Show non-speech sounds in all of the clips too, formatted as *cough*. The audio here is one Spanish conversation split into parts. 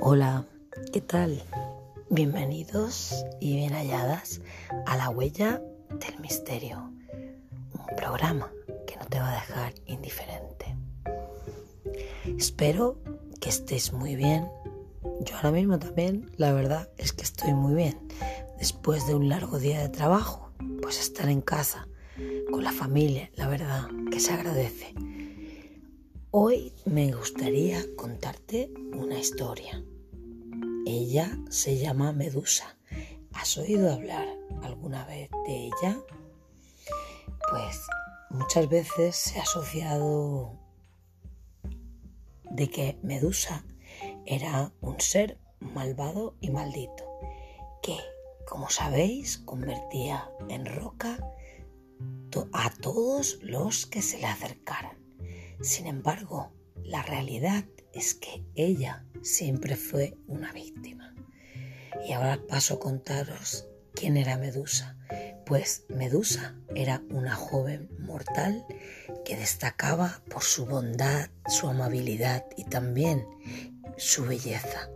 Hola, ¿qué tal? Bienvenidos y bien halladas a La Huella del Misterio, un programa que no te va a dejar indiferente. Espero que estés muy bien. Yo ahora mismo también, la verdad es que estoy muy bien. Después de un largo día de trabajo, pues estar en casa con la familia, la verdad que se agradece. Hoy me gustaría contarte una historia. Ella se llama Medusa. ¿Has oído hablar alguna vez de ella? Pues muchas veces se ha asociado de que Medusa era un ser malvado y maldito, que, como sabéis, convertía en roca a todos los que se le acercaran. Sin embargo, la realidad es que ella siempre fue una víctima. Y ahora paso a contaros quién era Medusa. Pues Medusa era una joven mortal que destacaba por su bondad, su amabilidad y también su belleza.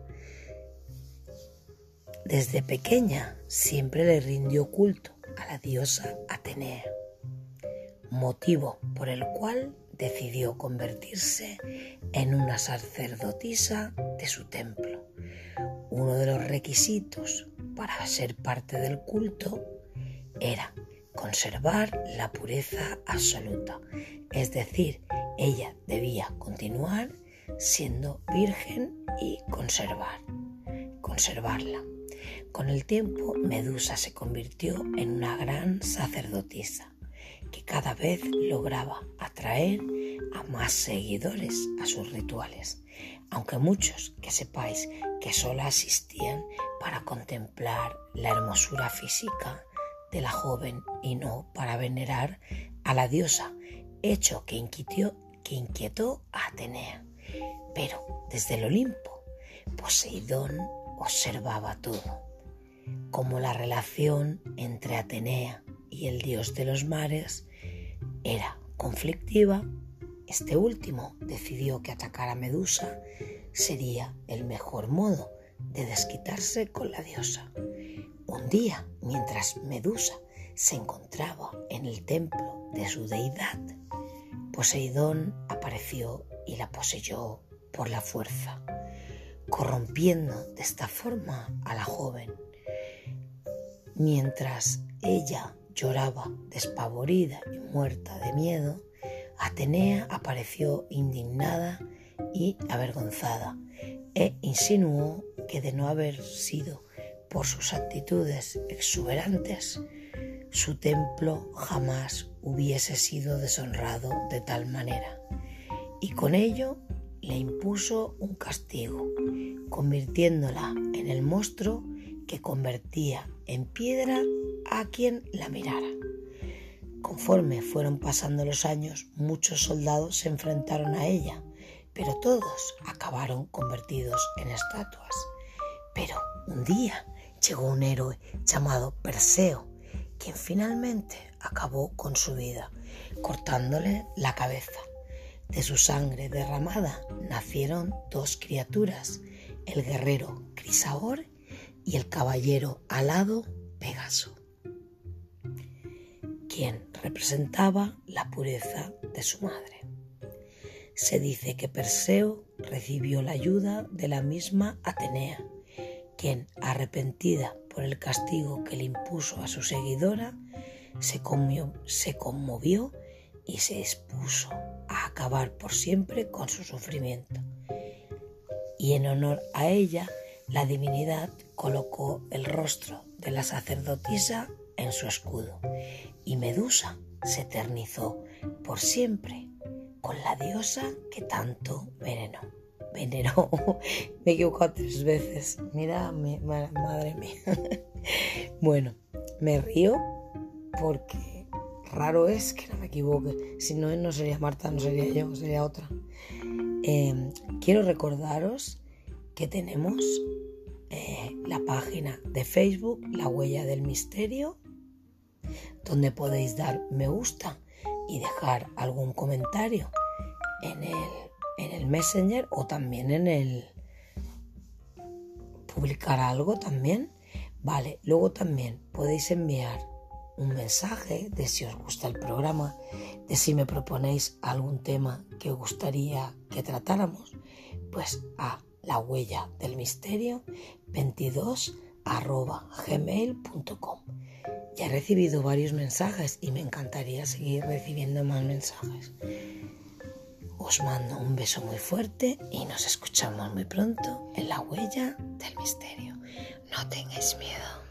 Desde pequeña siempre le rindió culto a la diosa Atenea, motivo por el cual decidió convertirse en una sacerdotisa de su templo. Uno de los requisitos para ser parte del culto era conservar la pureza absoluta, es decir, ella debía continuar siendo virgen y conservar, conservarla. Con el tiempo, Medusa se convirtió en una gran sacerdotisa que cada vez lograba atraer a más seguidores a sus rituales, aunque muchos que sepáis que solo asistían para contemplar la hermosura física de la joven y no para venerar a la diosa, hecho que inquietó, que inquietó a Atenea. Pero desde el Olimpo, Poseidón observaba todo, como la relación entre Atenea y el dios de los mares era conflictiva, este último decidió que atacar a Medusa sería el mejor modo de desquitarse con la diosa. Un día, mientras Medusa se encontraba en el templo de su deidad, Poseidón apareció y la poseyó por la fuerza, corrompiendo de esta forma a la joven. Mientras ella lloraba despavorida y muerta de miedo, Atenea apareció indignada y avergonzada e insinuó que de no haber sido por sus actitudes exuberantes, su templo jamás hubiese sido deshonrado de tal manera. Y con ello le impuso un castigo, convirtiéndola en el monstruo que convertía en piedra a quien la mirara. Conforme fueron pasando los años, muchos soldados se enfrentaron a ella, pero todos acabaron convertidos en estatuas. Pero un día llegó un héroe llamado Perseo, quien finalmente acabó con su vida, cortándole la cabeza. De su sangre derramada nacieron dos criaturas, el guerrero Crisaor y el caballero alado Pegaso quien representaba la pureza de su madre. Se dice que Perseo recibió la ayuda de la misma Atenea, quien, arrepentida por el castigo que le impuso a su seguidora, se, se conmovió y se expuso a acabar por siempre con su sufrimiento. Y en honor a ella, la divinidad colocó el rostro de la sacerdotisa en su escudo y Medusa se eternizó por siempre con la diosa que tanto venenó. Veneró, *laughs* me he equivocado tres veces. Mira, madre mía. *laughs* bueno, me río porque raro es que no me equivoque. Si no, no sería Marta, no sería yo, sería otra. Em, quiero recordaros que tenemos eh, la página de Facebook, La Huella del Misterio, donde podéis dar me gusta y dejar algún comentario en el, en el Messenger o también en el, publicar algo también. Vale, luego también podéis enviar un mensaje de si os gusta el programa, de si me proponéis algún tema que os gustaría que tratáramos, pues a la huella del misterio 22 arroba gmail.com. Ya he recibido varios mensajes y me encantaría seguir recibiendo más mensajes. Os mando un beso muy fuerte y nos escuchamos muy pronto en la huella del misterio. No tengáis miedo.